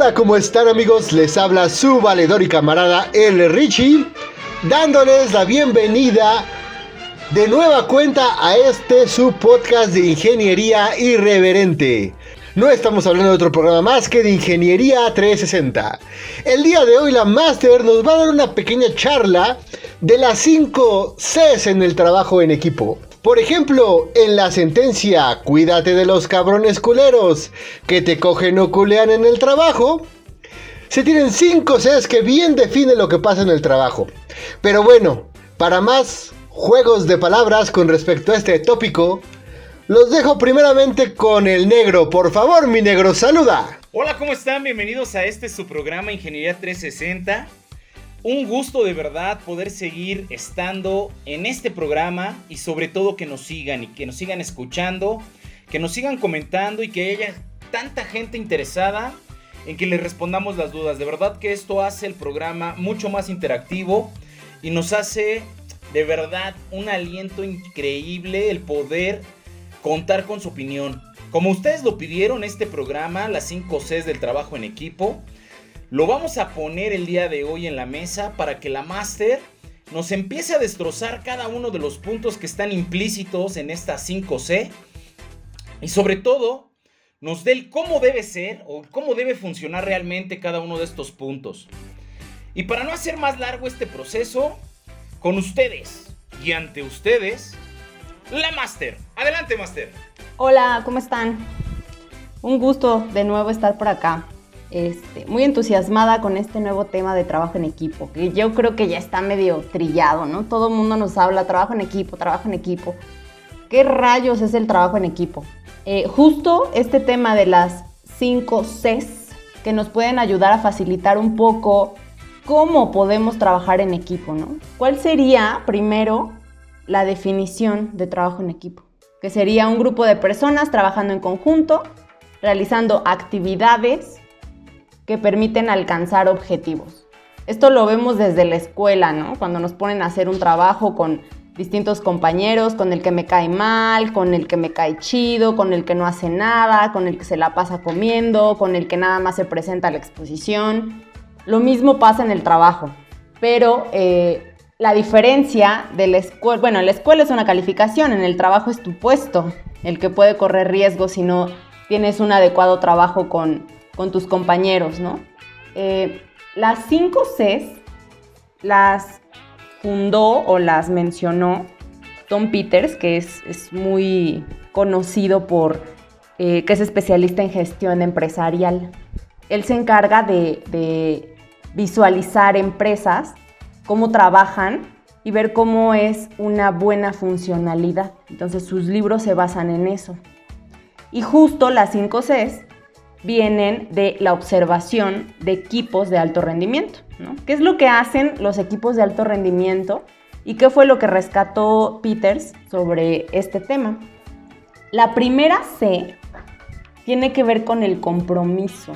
Hola, ¿cómo están amigos? Les habla su valedor y camarada El Richie, dándoles la bienvenida de nueva cuenta a este su podcast de ingeniería irreverente. No estamos hablando de otro programa más que de Ingeniería 360. El día de hoy la Master nos va a dar una pequeña charla de las 5 Cs en el trabajo en equipo. Por ejemplo, en la sentencia Cuídate de los cabrones culeros que te cogen o culean en el trabajo, se tienen 5 Cs que bien definen lo que pasa en el trabajo. Pero bueno, para más juegos de palabras con respecto a este tópico, los dejo primeramente con el negro. Por favor, mi negro, saluda. Hola, ¿cómo están? Bienvenidos a este su programa Ingeniería 360. Un gusto de verdad poder seguir estando en este programa y sobre todo que nos sigan y que nos sigan escuchando, que nos sigan comentando y que haya tanta gente interesada en que les respondamos las dudas. De verdad que esto hace el programa mucho más interactivo y nos hace de verdad un aliento increíble el poder contar con su opinión. Como ustedes lo pidieron, este programa, las 5 Cs del trabajo en equipo, lo vamos a poner el día de hoy en la mesa para que la Master nos empiece a destrozar cada uno de los puntos que están implícitos en esta 5C y sobre todo nos dé el cómo debe ser o cómo debe funcionar realmente cada uno de estos puntos. Y para no hacer más largo este proceso, con ustedes y ante ustedes, la Master. Adelante, Master. Hola, ¿cómo están? Un gusto de nuevo estar por acá. Este, muy entusiasmada con este nuevo tema de trabajo en equipo, que yo creo que ya está medio trillado, ¿no? Todo el mundo nos habla trabajo en equipo, trabajo en equipo. ¿Qué rayos es el trabajo en equipo? Eh, justo este tema de las 5 Cs que nos pueden ayudar a facilitar un poco cómo podemos trabajar en equipo, ¿no? ¿Cuál sería primero la definición de trabajo en equipo? Que sería un grupo de personas trabajando en conjunto, realizando actividades que permiten alcanzar objetivos. Esto lo vemos desde la escuela, ¿no? Cuando nos ponen a hacer un trabajo con distintos compañeros, con el que me cae mal, con el que me cae chido, con el que no hace nada, con el que se la pasa comiendo, con el que nada más se presenta a la exposición. Lo mismo pasa en el trabajo, pero eh, la diferencia de la escuela, bueno, la escuela es una calificación, en el trabajo es tu puesto, el que puede correr riesgo si no tienes un adecuado trabajo con, con tus compañeros, ¿no? Eh, las 5 Cs las fundó o las mencionó Tom Peters, que es, muy conocido por, eh, que es especialista en gestión empresarial. Él se encarga de, de visualizar empresas, cómo trabajan y ver cómo es una buena funcionalidad. Entonces sus libros se basan en eso. Y justo las 5 Cs vienen de la observación de equipos de alto rendimiento. ¿no? ¿Qué es lo que hacen los equipos de alto rendimiento y qué fue lo que rescató Peters sobre este tema? La primera C tiene que ver con el compromiso,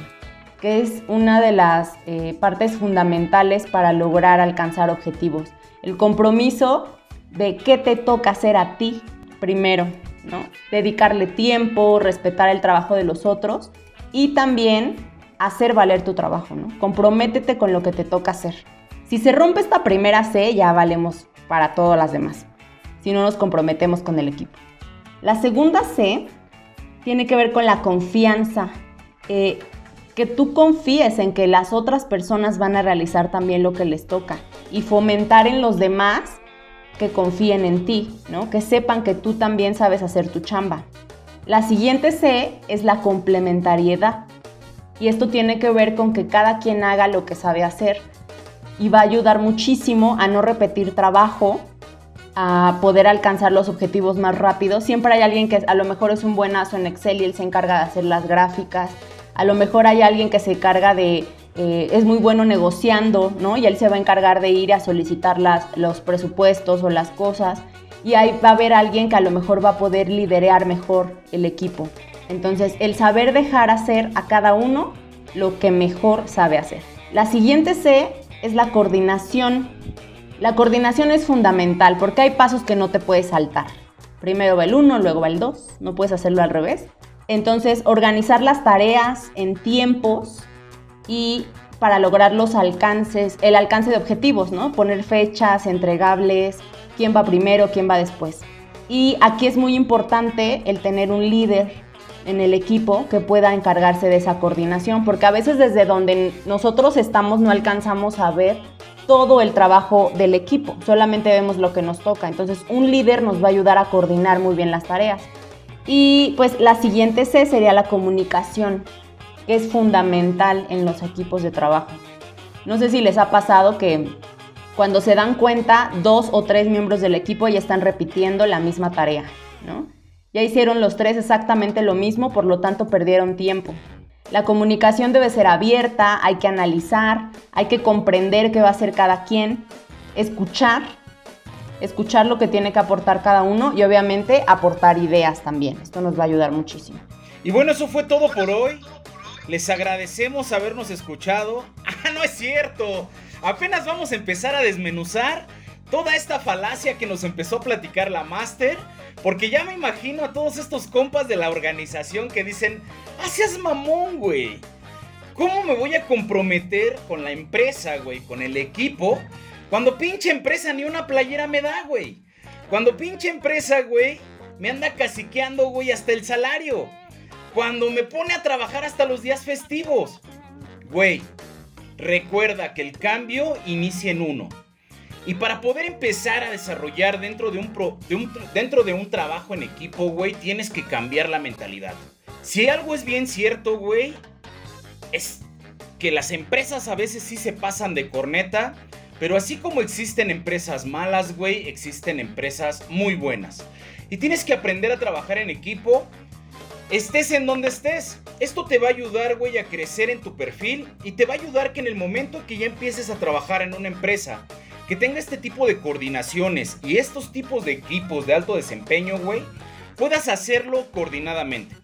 que es una de las eh, partes fundamentales para lograr alcanzar objetivos. El compromiso de qué te toca hacer a ti primero, ¿no? Dedicarle tiempo, respetar el trabajo de los otros y también hacer valer tu trabajo, ¿no? Comprométete con lo que te toca hacer. Si se rompe esta primera C, ya valemos para todas las demás, si no nos comprometemos con el equipo. La segunda C tiene que ver con la confianza. Eh, que tú confíes en que las otras personas van a realizar también lo que les toca y fomentar en los demás que confíen en ti, ¿no? Que sepan que tú también sabes hacer tu chamba. La siguiente C es la complementariedad. Y esto tiene que ver con que cada quien haga lo que sabe hacer y va a ayudar muchísimo a no repetir trabajo a poder alcanzar los objetivos más rápido. Siempre hay alguien que a lo mejor es un buenazo en Excel y él se encarga de hacer las gráficas. A lo mejor hay alguien que se encarga de, eh, es muy bueno negociando, ¿no? Y él se va a encargar de ir a solicitar las, los presupuestos o las cosas. Y ahí va a haber alguien que a lo mejor va a poder liderar mejor el equipo. Entonces, el saber dejar hacer a cada uno lo que mejor sabe hacer. La siguiente C es la coordinación. La coordinación es fundamental porque hay pasos que no te puedes saltar. Primero va el 1, luego va el 2, no puedes hacerlo al revés. Entonces, organizar las tareas en tiempos y para lograr los alcances, el alcance de objetivos, ¿no? Poner fechas, entregables, quién va primero, quién va después. Y aquí es muy importante el tener un líder en el equipo que pueda encargarse de esa coordinación, porque a veces desde donde nosotros estamos no alcanzamos a ver todo el trabajo del equipo, solamente vemos lo que nos toca. Entonces un líder nos va a ayudar a coordinar muy bien las tareas. Y pues la siguiente C sería la comunicación, que es fundamental en los equipos de trabajo. No sé si les ha pasado que cuando se dan cuenta, dos o tres miembros del equipo ya están repitiendo la misma tarea, ¿no? Ya hicieron los tres exactamente lo mismo, por lo tanto perdieron tiempo. La comunicación debe ser abierta, hay que analizar, hay que comprender qué va a hacer cada quien, escuchar, escuchar lo que tiene que aportar cada uno y obviamente aportar ideas también. Esto nos va a ayudar muchísimo. Y bueno, eso fue todo por hoy. Les agradecemos habernos escuchado. Ah, no es cierto. Apenas vamos a empezar a desmenuzar toda esta falacia que nos empezó a platicar la Master. Porque ya me imagino a todos estos compas de la organización que dicen, ah, seas mamón, güey. ¿Cómo me voy a comprometer con la empresa, güey? Con el equipo. Cuando pinche empresa ni una playera me da, güey. Cuando pinche empresa, güey, me anda caciqueando, güey, hasta el salario. Cuando me pone a trabajar hasta los días festivos. Güey, recuerda que el cambio inicia en uno. Y para poder empezar a desarrollar dentro de un, dentro de un trabajo en equipo, güey, tienes que cambiar la mentalidad. Si algo es bien cierto, güey, es que las empresas a veces sí se pasan de corneta, pero así como existen empresas malas, güey, existen empresas muy buenas. Y tienes que aprender a trabajar en equipo, estés en donde estés. Esto te va a ayudar, güey, a crecer en tu perfil y te va a ayudar que en el momento que ya empieces a trabajar en una empresa, que tenga este tipo de coordinaciones y estos tipos de equipos de alto desempeño, güey, puedas hacerlo coordinadamente.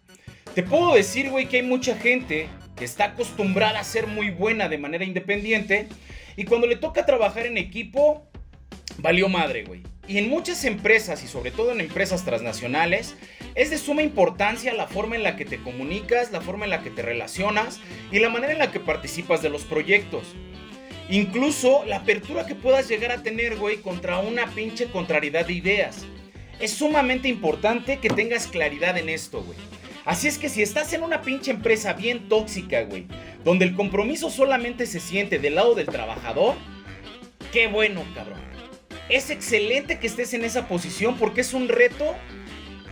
Te puedo decir, güey, que hay mucha gente que está acostumbrada a ser muy buena de manera independiente y cuando le toca trabajar en equipo, valió madre, güey. Y en muchas empresas y sobre todo en empresas transnacionales, es de suma importancia la forma en la que te comunicas, la forma en la que te relacionas y la manera en la que participas de los proyectos. Incluso la apertura que puedas llegar a tener, güey, contra una pinche contrariedad de ideas. Es sumamente importante que tengas claridad en esto, güey. Así es que si estás en una pinche empresa bien tóxica, güey, donde el compromiso solamente se siente del lado del trabajador, qué bueno, cabrón. Es excelente que estés en esa posición porque es un reto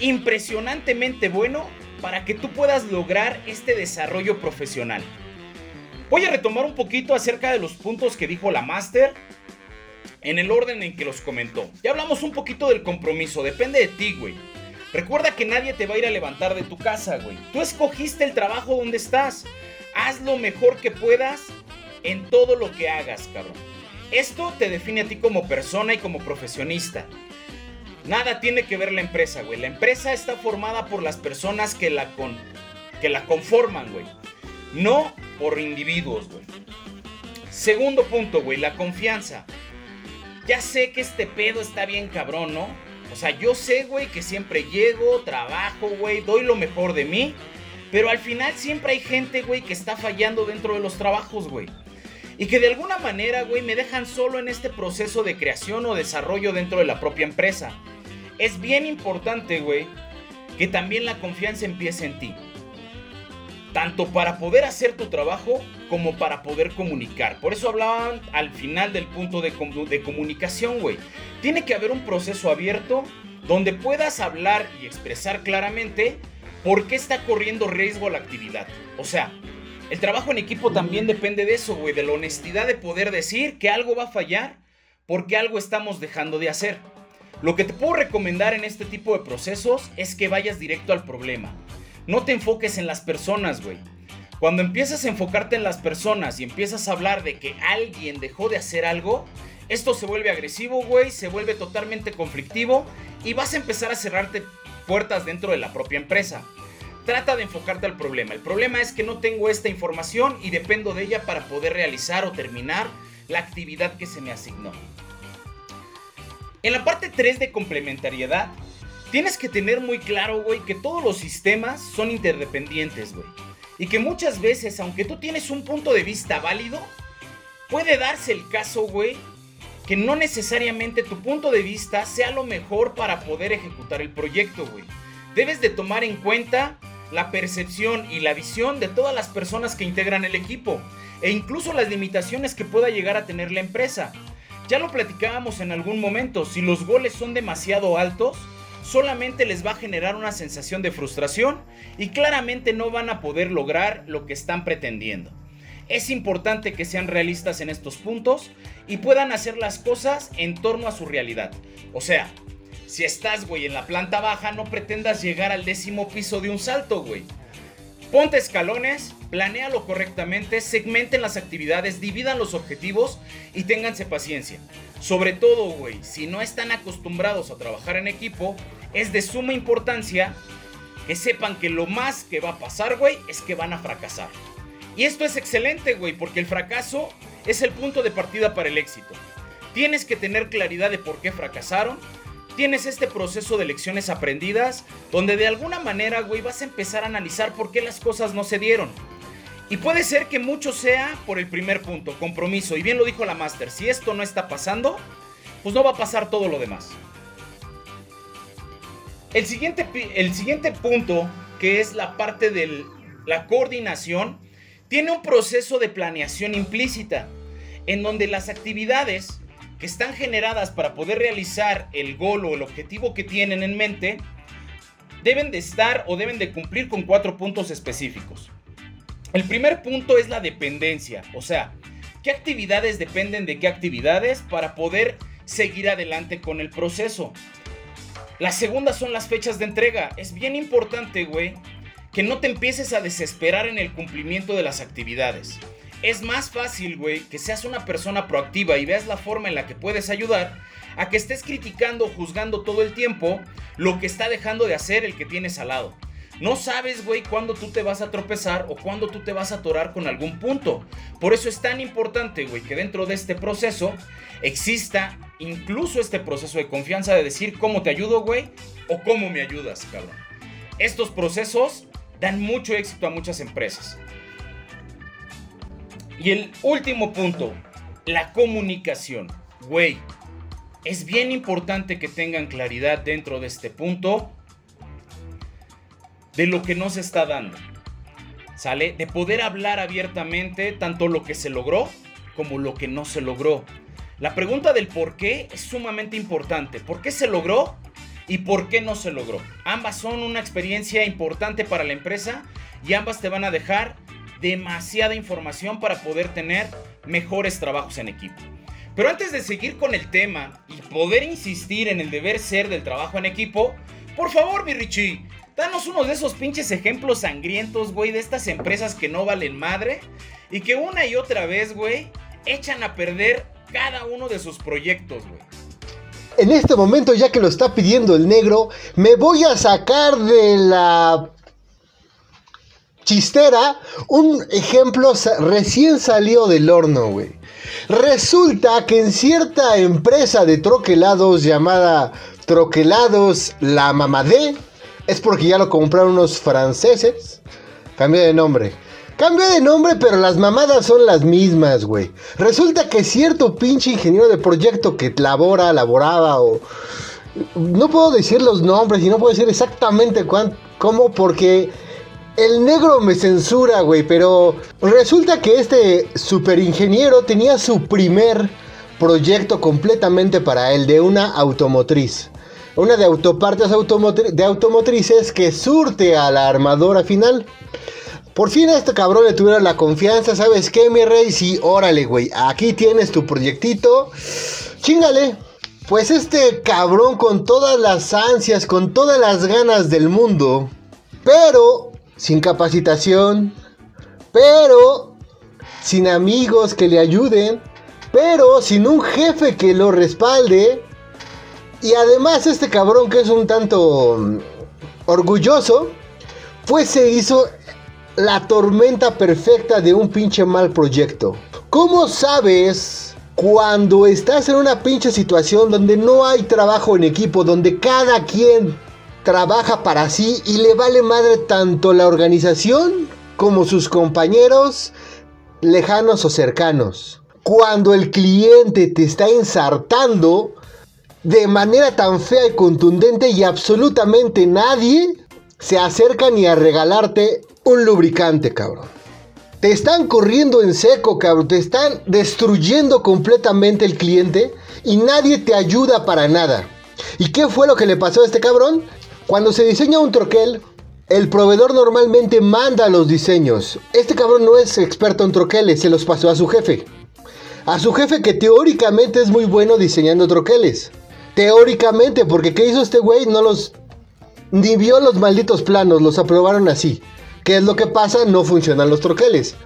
impresionantemente bueno para que tú puedas lograr este desarrollo profesional. Voy a retomar un poquito acerca de los puntos que dijo la Master en el orden en que los comentó. Ya hablamos un poquito del compromiso, depende de ti, güey. Recuerda que nadie te va a ir a levantar de tu casa, güey. Tú escogiste el trabajo donde estás. Haz lo mejor que puedas en todo lo que hagas, cabrón. Esto te define a ti como persona y como profesionista. Nada tiene que ver la empresa, güey. La empresa está formada por las personas que la, con, que la conforman, güey. No por individuos, güey. Segundo punto, güey, la confianza. Ya sé que este pedo está bien cabrón, ¿no? O sea, yo sé, güey, que siempre llego, trabajo, güey, doy lo mejor de mí. Pero al final siempre hay gente, güey, que está fallando dentro de los trabajos, güey. Y que de alguna manera, güey, me dejan solo en este proceso de creación o desarrollo dentro de la propia empresa. Es bien importante, güey, que también la confianza empiece en ti tanto para poder hacer tu trabajo como para poder comunicar. Por eso hablaban al final del punto de, comunicación, güey. Tiene que haber un proceso abierto donde puedas hablar y expresar claramente por qué está corriendo riesgo la actividad. O sea, el trabajo en equipo también depende de eso, güey, de la honestidad de poder decir que algo va a fallar porque algo estamos dejando de hacer. Lo que te puedo recomendar en este tipo de procesos es que vayas directo al problema. No te enfoques en las personas, güey. Cuando empiezas a enfocarte en las personas y empiezas a hablar de que alguien dejó de hacer algo, esto se vuelve agresivo, güey, se vuelve totalmente conflictivo y vas a empezar a cerrarte puertas dentro de la propia empresa. Trata de enfocarte al problema. El problema es que no tengo esta información y dependo de ella para poder realizar o terminar la actividad que se me asignó. En la parte 3 de complementariedad, tienes que tener muy claro, güey, que todos los sistemas son interdependientes, güey. Y que muchas veces, aunque tú tienes un punto de vista válido, puede darse el caso, güey, que no necesariamente tu punto de vista sea lo mejor para poder ejecutar el proyecto, güey. Debes de tomar en cuenta la percepción y la visión de todas las personas que integran el equipo e incluso las limitaciones que pueda llegar a tener la empresa. Ya lo platicábamos en algún momento, si los goles son demasiado altos, solamente les va a generar una sensación de frustración y claramente no van a poder lograr lo que están pretendiendo. Es importante que sean realistas en estos puntos y puedan hacer las cosas en torno a su realidad. O sea, si estás, güey, en la planta baja, no pretendas llegar al décimo piso de un salto, güey. Ponte escalones, planéalo correctamente, segmenten las actividades, dividan los objetivos y ténganse paciencia. Sobre todo, güey, si no están acostumbrados a trabajar en equipo, es de suma importancia que sepan que lo más que va a pasar, güey, es que van a fracasar. Y esto es excelente, güey, porque el fracaso es el punto de partida para el éxito. Tienes que tener claridad de por qué fracasaron, tienes este proceso de lecciones aprendidas donde de alguna manera, güey, vas a empezar a analizar por qué las cosas no se dieron. Y puede ser que mucho sea por el primer punto, compromiso. Y bien lo dijo la Master, si esto no está pasando, pues no va a pasar todo lo demás. El siguiente, el siguiente punto, que es la parte de la coordinación, tiene un proceso de planeación implícita, en donde las actividades que están generadas para poder realizar el gol o el objetivo que tienen en mente, deben de estar o deben de cumplir con cuatro puntos específicos. El primer punto es la dependencia, o sea, qué actividades dependen de qué actividades para poder seguir adelante con el proceso. La segunda son las fechas de entrega. Es bien importante, güey, que no te empieces a desesperar en el cumplimiento de las actividades. Es más fácil, güey, que seas una persona proactiva y veas la forma en la que puedes ayudar a que estés criticando juzgando todo el tiempo lo que está dejando de hacer el que tienes al lado. No sabes, güey, cuándo tú te vas a tropezar o cuándo tú te vas a atorar con algún punto. Por eso es tan importante, güey, que dentro de este proceso exista incluso este proceso de confianza de decir cómo te ayudo, güey, o cómo me ayudas, cabrón. Estos procesos dan mucho éxito a muchas empresas. Y el último punto, la comunicación. Güey, es bien importante que tengan claridad dentro de este punto de lo que no se está dando. ¿Sale? De poder hablar abiertamente tanto lo que se logró como lo que no se logró. La pregunta del por qué es sumamente importante. ¿Por qué se logró y por qué no se logró? Ambas son una experiencia importante para la empresa y ambas te van a dejar demasiada información para poder tener mejores trabajos en equipo. Pero antes de seguir con el tema y poder insistir en el deber ser del trabajo en equipo, por favor, mi Richie, danos uno de esos pinches ejemplos sangrientos, güey, de estas empresas que no valen madre y que una y otra vez, güey, echan a perder cada uno de sus proyectos, güey. En este momento, ya que lo está pidiendo el negro, me voy a sacar de la chistera, un ejemplo recién salió del horno, güey. Resulta que en cierta empresa de troquelados llamada Troquelados La Mamadé, es porque ya lo compraron unos franceses, cambió de nombre. Cambió de nombre, pero las mamadas son las mismas, güey. Resulta que cierto pinche ingeniero de proyecto que labora, laboraba o... No puedo decir los nombres y no puedo decir exactamente cómo porque el negro me censura, güey, pero resulta que este super ingeniero tenía su primer proyecto completamente para él, de una automotriz. Una de autopartes de automotrices que surte a la armadora final. Por fin a este cabrón le tuvieron la confianza, ¿sabes qué, mi rey? Sí, órale, güey, aquí tienes tu proyectito. Chingale. Pues este cabrón con todas las ansias, con todas las ganas del mundo, pero sin capacitación, pero sin amigos que le ayuden, pero sin un jefe que lo respalde, y además este cabrón que es un tanto mm, orgulloso, pues se hizo la tormenta perfecta de un pinche mal proyecto. ¿Cómo sabes cuando estás en una pinche situación donde no hay trabajo en equipo, donde cada quien trabaja para sí y le vale madre tanto la organización como sus compañeros lejanos o cercanos? Cuando el cliente te está ensartando de manera tan fea y contundente y absolutamente nadie se acerca ni a regalarte un lubricante, cabrón. Te están corriendo en seco, cabrón. Te están destruyendo completamente el cliente y nadie te ayuda para nada. ¿Y qué fue lo que le pasó a este cabrón? Cuando se diseña un troquel, el proveedor normalmente manda los diseños. Este cabrón no es experto en troqueles, se los pasó a su jefe. A su jefe que teóricamente es muy bueno diseñando troqueles. Teóricamente, porque ¿qué hizo este güey? No los... Ni vio los malditos planos, los aprobaron así. ¿Qué es lo que pasa? No funcionan los troqueles.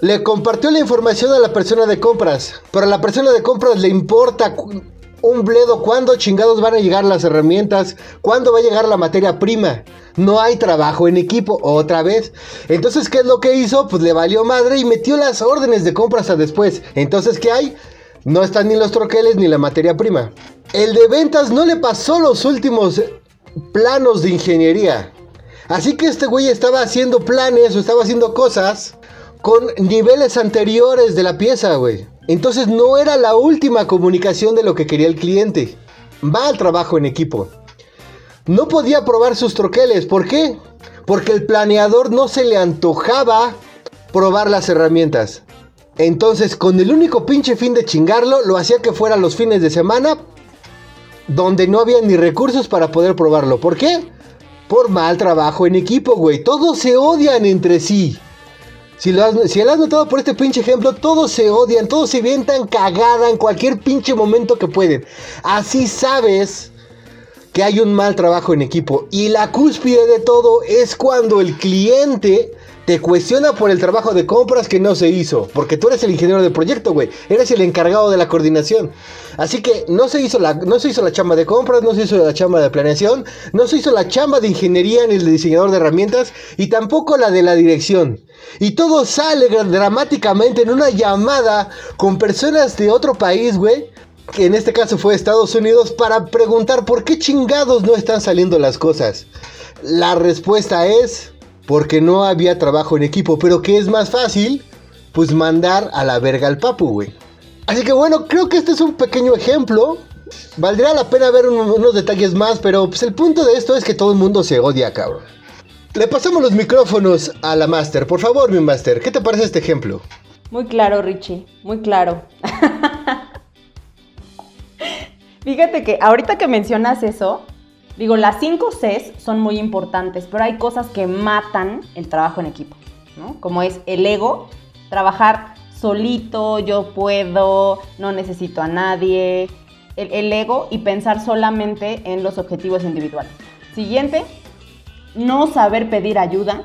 Le compartió la información a la persona de compras, pero a la persona de compras le importa un bledo cuándo chingados van a llegar las herramientas, cuándo va a llegar la materia prima. No hay trabajo en equipo, otra vez. Entonces, ¿qué es lo que hizo? Pues le valió madre y metió las órdenes de compras a después. Entonces, ¿qué hay? No están ni los troqueles ni la materia prima. El de ventas no le pasó los últimos planos de ingeniería. Así que este güey estaba haciendo planes o estaba haciendo cosas con niveles anteriores de la pieza, güey. Entonces no era la última comunicación de lo que quería el cliente. Va al trabajo en equipo. No podía probar sus troqueles. ¿Por qué? Porque el planeador no se le antojaba probar las herramientas. Entonces, con el único pinche fin de chingarlo, lo hacía que fuera los fines de semana donde no había ni recursos para poder probarlo. ¿Por qué? Por mal trabajo en equipo, güey. Todos se odian entre sí. Si lo, has, notado por este pinche ejemplo, todos se odian, todos se ven tan cagada en cualquier pinche momento que pueden. Así sabes que hay un mal trabajo en equipo. Y la cúspide de todo es cuando el cliente te cuestiona por el trabajo de compras que no se hizo. Porque tú eres el ingeniero del proyecto, güey. Eres el encargado de la coordinación. Así que no se, hizo la, no se hizo la chamba de compras, no se hizo la chamba de planeación, no se hizo la chamba de ingeniería ni el diseñador de herramientas y tampoco la de la dirección. Y todo sale dramáticamente en una llamada con personas de otro país, güey. Que en este caso fue Estados Unidos para preguntar por qué chingados no están saliendo las cosas. La respuesta es porque no había trabajo en equipo. Pero ¿qué es más fácil? Pues mandar a la verga al papu, güey. Así que bueno, creo que este es un pequeño ejemplo. Valdría la pena ver unos detalles más, pero pues el punto de esto es que todo el mundo se odia, cabrón. Le pasamos los micrófonos a la Master. Por favor, mi Master, ¿qué te parece este ejemplo? Muy claro, Richie, muy claro. Fíjate que ahorita que mencionas eso, digo, las 5 Cs son muy importantes, pero hay cosas que matan el trabajo en equipo, ¿no? Como es el ego, trabajar solito, yo puedo, no necesito a nadie, el, ego y pensar solamente en los objetivos individuales. Siguiente, no saber pedir ayuda,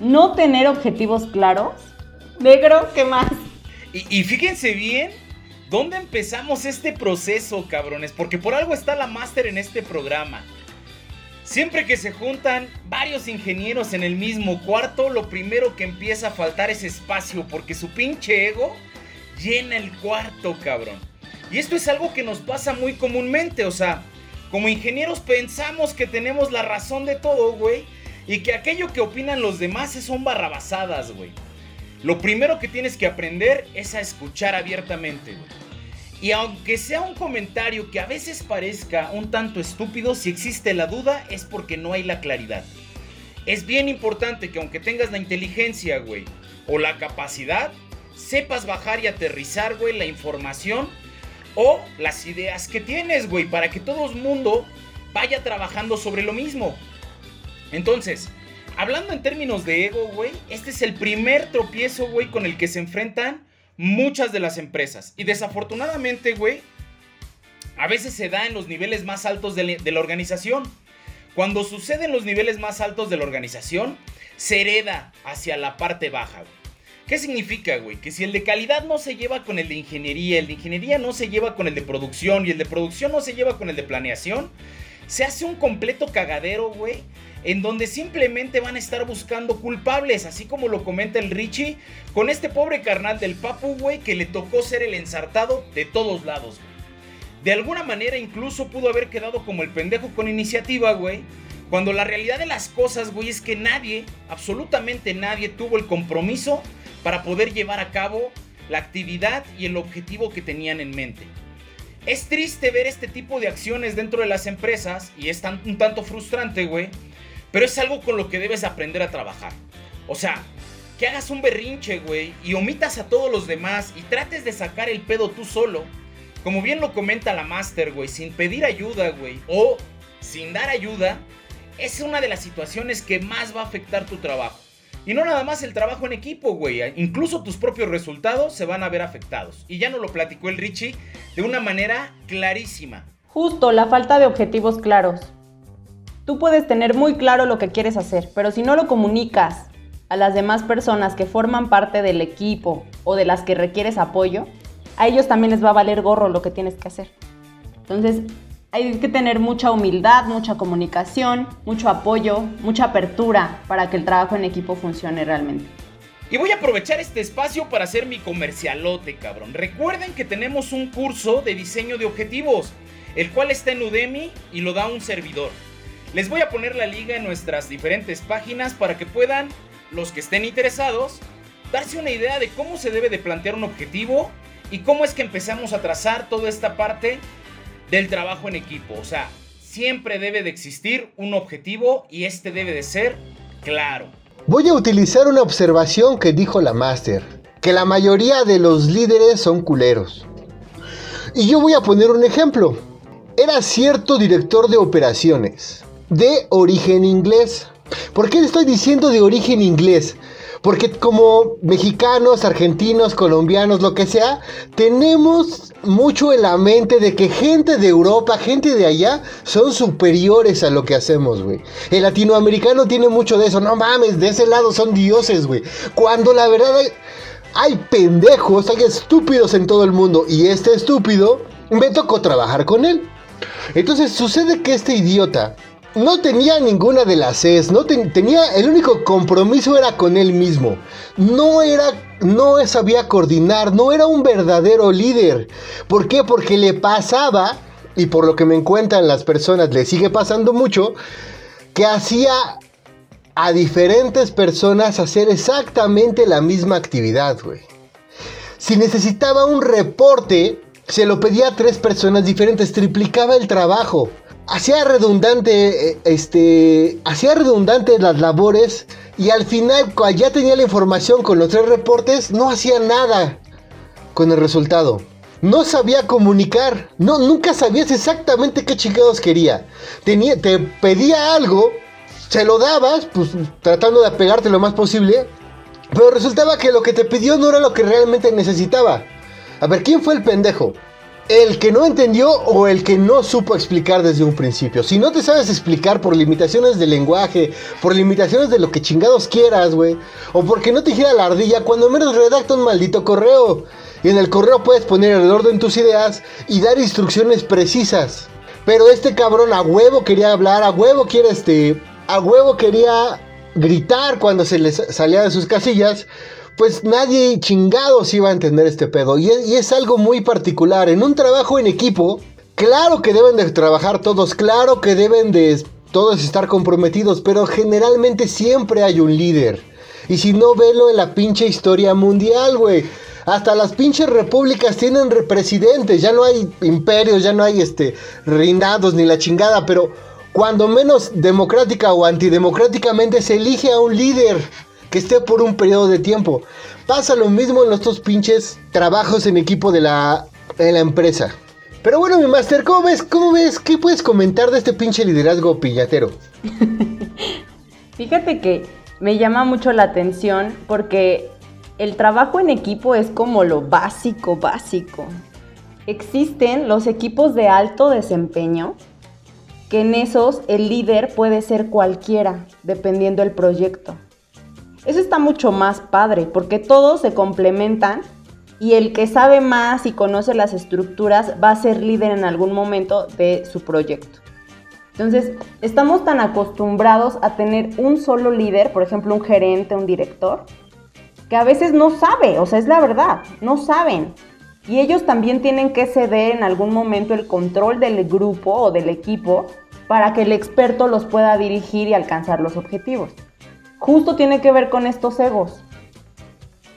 no tener objetivos claros. Negro, ¿qué más? Y, y fíjense bien ¿Dónde empezamos este proceso, cabrones? Porque por algo está la máster en este programa. Siempre que se juntan varios ingenieros en el mismo cuarto, lo primero que empieza a faltar es espacio, porque su pinche ego llena el cuarto, cabrón. Y esto es algo que nos pasa muy comúnmente, o sea, como ingenieros pensamos que tenemos la razón de todo, güey, y que aquello que opinan los demás son barrabasadas, güey. Lo primero que tienes que aprender es a escuchar abiertamente, Y aunque sea un comentario que a veces parezca un tanto estúpido, si existe la duda es porque no hay la claridad. Es bien importante que aunque tengas la inteligencia, güey, o la capacidad, sepas bajar y aterrizar, güey, la información o las ideas que tienes, güey, para que todo el mundo vaya trabajando sobre lo mismo. Entonces, hablando en términos de ego, güey, este es el primer tropiezo, güey, con el que se enfrentan muchas de las empresas. Y desafortunadamente, güey, A veces se da en los niveles más altos de la organización. Cuando sucede en los niveles más altos de la organización, se hereda hacia la parte baja. ¿Qué significa, güey? Que si el de calidad no se lleva con el de ingeniería, el de ingeniería no se lleva con el de producción y el de producción no se lleva con el de planeación, se hace un completo cagadero, güey, en donde simplemente van a estar buscando culpables, así como lo comenta el Richie, con este pobre carnal del Papu, güey, que le tocó ser el ensartado de todos lados. De alguna manera incluso pudo haber quedado como el pendejo con iniciativa, güey. Cuando la realidad de las cosas, güey, es que nadie, absolutamente nadie, tuvo el compromiso para poder llevar a cabo la actividad y el objetivo que tenían en mente. Es triste ver este tipo de acciones dentro de las empresas y es un tanto frustrante, güey. Pero es algo con lo que debes aprender a trabajar. O sea, que hagas un berrinche, güey, y omitas a todos los demás y trates de sacar el pedo tú solo. Como bien lo comenta la Master, güey, sin pedir ayuda, güey, o sin dar ayuda, es una de las situaciones que más va a afectar tu trabajo. Y no nada más el trabajo en equipo, güey. Incluso tus propios resultados se van a ver afectados. Y ya nos lo platicó el Richie de una manera clarísima. Justo, la falta de objetivos claros. Tú puedes tener muy claro lo que quieres hacer, pero si no lo comunicas a las demás personas que forman parte del equipo o de las que requieres apoyo, a ellos también les va a valer gorro lo que tienes que hacer. Entonces, hay que tener mucha humildad, mucha comunicación, mucho apoyo, mucha apertura para que el trabajo en equipo funcione realmente. Y voy a aprovechar este espacio para hacer mi comercialote, cabrón. Recuerden que tenemos un curso de diseño de objetivos, el cual está en Udemy y lo da un servidor. Les voy a poner la liga en nuestras diferentes páginas para que puedan, los que estén interesados, darse una idea de cómo se debe de plantear un objetivo y cómo es que empezamos a trazar toda esta parte del trabajo en equipo. O sea, siempre debe de existir un objetivo y este debe de ser claro. Voy a utilizar una observación que dijo la máster, que la mayoría de los líderes son culeros. Y yo voy a poner un ejemplo. Era cierto director de operaciones, de origen inglés. ¿Por qué le estoy diciendo de origen inglés? Porque como mexicanos, argentinos, colombianos, lo que sea, tenemos mucho en la mente de que gente de Europa, gente de allá, son superiores a lo que hacemos, güey. El latinoamericano tiene mucho de eso. No mames, de ese lado son dioses, güey. Cuando la verdad hay, hay pendejos, hay estúpidos en todo el mundo. Y este estúpido me tocó trabajar con él. Entonces sucede que este idiota no tenía ninguna de las Cs, no tenía el único compromiso era con él mismo. No era no sabía coordinar, no era un verdadero líder. ¿Por qué? Porque le pasaba y por lo que me encuentran las personas le sigue pasando mucho que hacía a diferentes personas hacer exactamente la misma actividad, güey. Si necesitaba un reporte, se lo pedía a tres personas diferentes, triplicaba el trabajo hacía redundante, eh, este, hacía redundante las labores y al final, cuando ya tenía la información con los tres reportes, no hacía nada con el resultado. No sabía comunicar, no, nunca sabías exactamente qué chingados quería. Tenía, te pedía algo, se lo dabas, pues tratando de apegarte lo más posible, pero resultaba que lo que te pidió no era lo que realmente necesitaba. A ver, ¿quién fue el pendejo? El que no entendió o el que no supo explicar desde un principio. Si no te sabes explicar por limitaciones de lenguaje, por limitaciones de lo que chingados quieras, güey, o porque no te gira la ardilla, cuando menos redacta un maldito correo. Y en el correo puedes poner el orden tus ideas y dar instrucciones precisas. Pero este cabrón a huevo quería hablar, a huevo quiere este, a huevo quería gritar cuando se les salía de sus casillas pues nadie chingados iba a entender este pedo. Y es, algo muy particular. En un trabajo en equipo, claro que deben de trabajar todos, claro que deben de todos estar comprometidos, pero generalmente siempre hay un líder. Y si no, velo en la pinche historia mundial, güey. Hasta las pinches repúblicas tienen presidentes, ya no hay imperios, ya no hay este reinados ni la chingada, pero cuando menos democrática o antidemocráticamente se elige a un líder que esté por un periodo de tiempo. Pasa lo mismo en nuestros pinches trabajos en equipo de la, de la empresa. Pero bueno, mi máster, ¿cómo ves? ¿Cómo ves? ¿Qué puedes comentar de este pinche liderazgo piñatero? Fíjate que me llama mucho la atención porque el trabajo en equipo es como lo básico, básico. existen los equipos de alto desempeño, que en esos el líder puede ser cualquiera, dependiendo del proyecto. Eso está mucho más padre, porque todos se complementan y el que sabe más y conoce las estructuras va a ser líder en algún momento de su proyecto. Entonces, estamos tan acostumbrados a tener un solo líder, por ejemplo, un gerente, un director, que a veces no sabe, o sea, es la verdad, no saben. Y ellos también tienen que ceder en algún momento el control del grupo o del equipo para que el experto los pueda dirigir y alcanzar los objetivos. Justo tiene que ver con estos egos.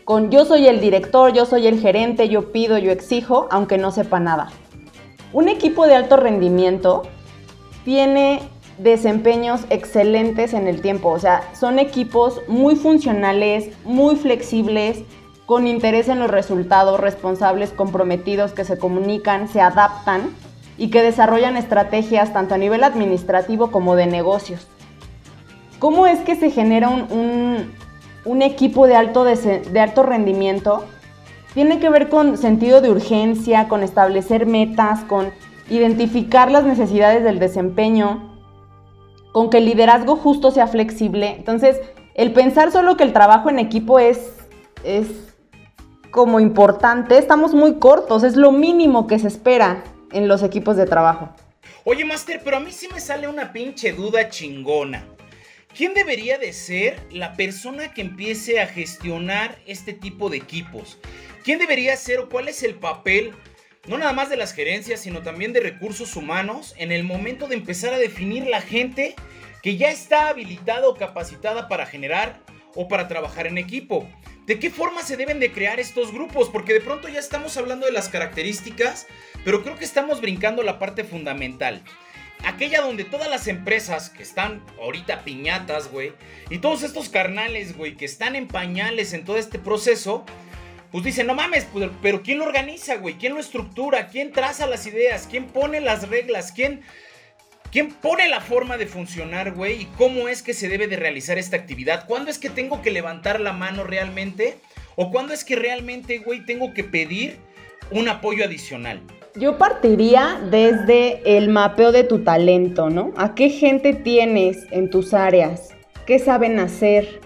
Con yo soy el director, yo soy el gerente, yo pido, yo exijo, aunque no sepa nada. Un equipo de alto rendimiento tiene desempeños excelentes en el tiempo, o sea, son equipos muy funcionales, muy flexibles, con interés en los resultados, responsables, comprometidos, que se comunican, se adaptan y que desarrollan estrategias tanto a nivel administrativo como de negocios. ¿Cómo es que se genera un, equipo de alto, de alto rendimiento? Tiene que ver con sentido de urgencia, con establecer metas, con identificar las necesidades del desempeño, con que el liderazgo justo sea flexible. Entonces, el pensar solo que el trabajo en equipo es, es como importante, estamos muy cortos, es lo mínimo que se espera en los equipos de trabajo. Oye, Master, pero a mí sí me sale una pinche duda chingona. ¿Quién debería de ser la persona que empiece a gestionar este tipo de equipos? ¿Quién debería ser o cuál es el papel no nada más de las gerencias, sino también de recursos humanos, en el momento de empezar a definir la gente que ya está habilitada o capacitada para generar o para trabajar en equipo. ¿De qué forma se deben de crear estos grupos? Porque de pronto ya estamos hablando de las características, pero creo que estamos brincando la parte fundamental. Aquella donde todas las empresas que están ahorita piñatas, güey, y todos estos carnales, güey, que están en pañales en todo este proceso, pues dicen, no mames, pues, pero ¿quién lo organiza, güey? ¿Quién lo estructura? ¿Quién traza las ideas? ¿Quién pone las reglas? ¿Quién, ¿Quién pone la forma de funcionar, güey? ¿Y cómo es que se debe de realizar esta actividad? ¿Cuándo es que tengo que levantar la mano realmente? ¿O cuándo es que realmente, güey, tengo que pedir un apoyo adicional? Yo partiría desde el mapeo de tu talento, ¿no? ¿A qué gente tienes en tus áreas? ¿Qué saben hacer?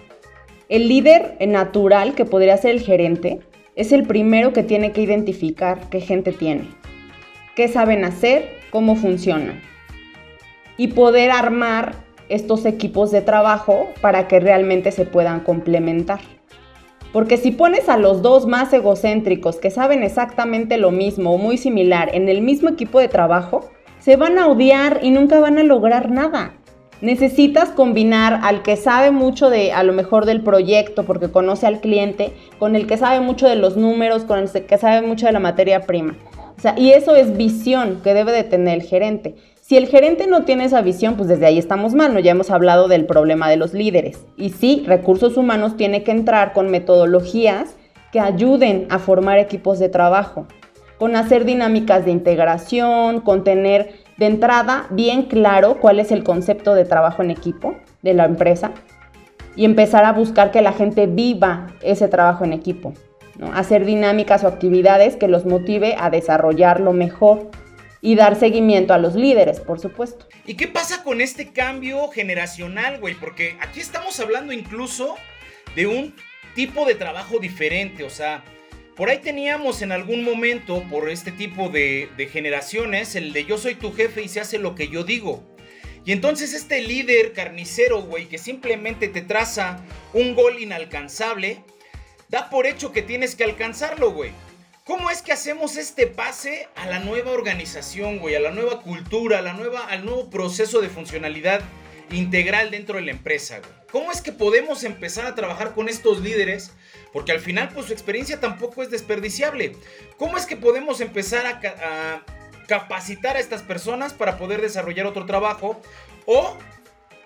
El líder natural, que podría ser el gerente, es el primero que tiene que identificar qué gente tiene, qué saben hacer, cómo funcionan y poder armar estos equipos de trabajo para que realmente se puedan complementar. Porque si pones a los dos más egocéntricos que saben exactamente lo mismo o muy similar en el mismo equipo de trabajo, se van a odiar y nunca van a lograr nada. Necesitas combinar al que sabe mucho de, a lo mejor del proyecto, porque conoce al cliente, con el que sabe mucho de los números, con el que sabe mucho de la materia prima. Y eso es visión que debe de tener el gerente. Si el gerente no tiene esa visión, pues desde ahí estamos mal, ¿no? Ya hemos hablado del problema de los líderes. Y sí, recursos humanos tiene que entrar con metodologías que ayuden a formar equipos de trabajo, con hacer dinámicas de integración, con tener de entrada bien claro cuál es el concepto de trabajo en equipo de la empresa y empezar a buscar que la gente viva ese trabajo en equipo. Hacer dinámicas o actividades que los motive a desarrollarlo mejor y dar seguimiento a los líderes, por supuesto. ¿Y qué pasa con este cambio generacional, güey? Porque aquí estamos hablando incluso de un tipo de trabajo diferente, o sea, por ahí teníamos en algún momento, por este tipo de, generaciones, el de yo soy tu jefe y se hace lo que yo digo. Y entonces este líder carnicero, güey, que simplemente te traza un gol inalcanzable, da por hecho que tienes que alcanzarlo, güey. ¿Cómo es que hacemos este pase a la nueva organización, güey? A la nueva cultura, a la nueva, al nuevo proceso de funcionalidad integral dentro de la empresa, güey. ¿Cómo es que podemos empezar a trabajar con estos líderes? Porque al final, pues su experiencia tampoco es desperdiciable. ¿Cómo es que podemos empezar a, capacitar a estas personas para poder desarrollar otro trabajo? O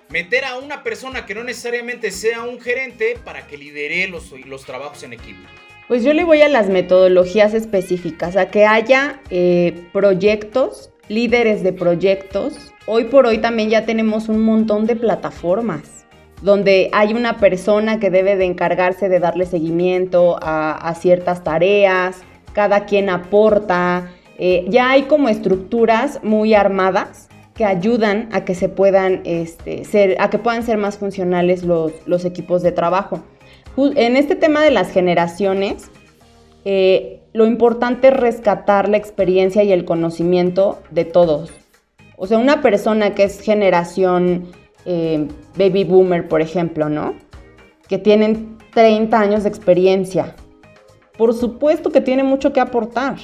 meter a una persona que no necesariamente sea un gerente para que lidere los, los trabajos en equipo. Pues yo le voy a las metodologías específicas, a que haya eh, proyectos, líderes de proyectos. Hoy por hoy también ya tenemos un montón de plataformas donde hay una persona que debe de encargarse de darle seguimiento a, ciertas tareas, cada quien aporta, Eh, ya hay como estructuras muy armadas que ayudan a que se puedan este, ser, a que puedan ser más funcionales los, los equipos de trabajo. En este tema de las generaciones, eh, lo importante es rescatar la experiencia y el conocimiento de todos. O sea, una persona que es generación eh, baby boomer, por ejemplo, ¿no? Que tienen 30 años de experiencia. Por supuesto que tiene mucho que aportar.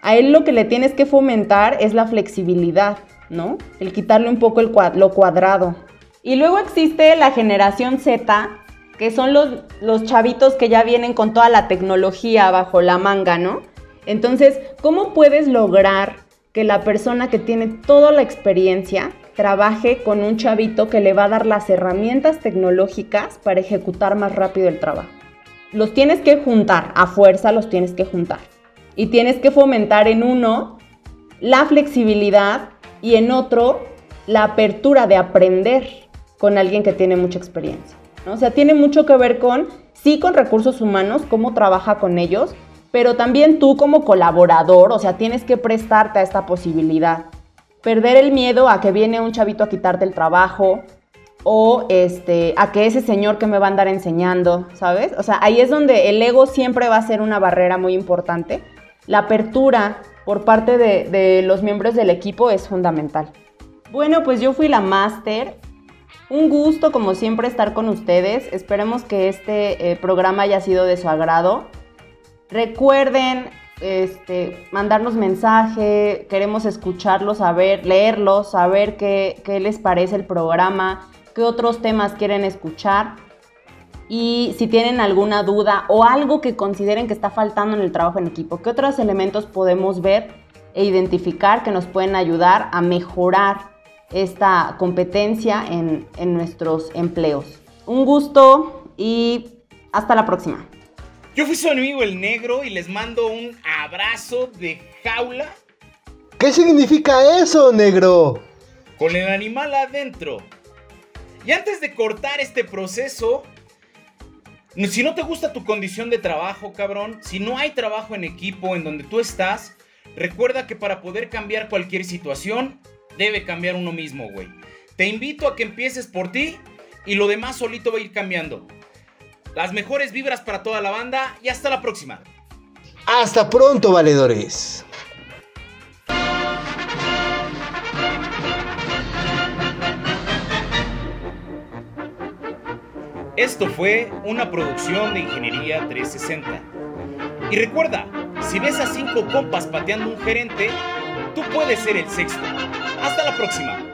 A él lo que le tienes que fomentar es la flexibilidad, ¿no? El quitarle un poco lo cuadrado. Y luego existe la generación Z, que son los, los chavitos que ya vienen con toda la tecnología bajo la manga, ¿no? Entonces, ¿cómo puedes lograr que la persona que tiene toda la experiencia trabaje con un chavito que le va a dar las herramientas tecnológicas para ejecutar más rápido el trabajo? Los tienes que juntar, a fuerza los tienes que juntar. Y tienes que fomentar en uno la flexibilidad y en otro la apertura de aprender con alguien que tiene mucha experiencia. O sea, tiene mucho que ver con, sí, con recursos humanos, cómo trabaja con ellos, pero también tú como colaborador, o sea, tienes que prestarte a esta posibilidad. Perder el miedo a que viene un chavito a quitarte el trabajo o este, a que ese señor que me va a andar enseñando, ¿sabes? O sea, ahí es donde el ego siempre va a ser una barrera muy importante. La apertura por parte de, los miembros del equipo es fundamental. Bueno, pues yo fui la máster un gusto, como siempre, estar con ustedes. Esperemos que este eh, programa haya sido de su agrado. Recuerden este, mandarnos mensaje, queremos escucharlos, saber, leerlos, saber qué, qué les parece el programa, qué otros temas quieren escuchar. Y si tienen alguna duda o algo que consideren que está faltando en el trabajo en equipo, ¿qué otros elementos podemos ver e identificar que nos pueden ayudar a mejorar esta competencia en, nuestros empleos. Un gusto y hasta la próxima. Yo fui su amigo el negro y les mando un abrazo de jaula. ¿Qué significa eso, negro? Con el animal adentro. Y antes de cortar este proceso, si no te gusta tu condición de trabajo, cabrón, si no hay trabajo en equipo en donde tú estás, recuerda que para poder cambiar cualquier situación, debe cambiar uno mismo, güey. Te invito a que empieces por ti y lo demás solito va a ir cambiando. Las mejores vibras para toda la banda y hasta la próxima. Hasta pronto, valedores. Esto fue una producción de Ingeniería 360. Y recuerda, si ves a cinco compas pateando un gerente, tú puedes ser el sexto. Hasta la próxima.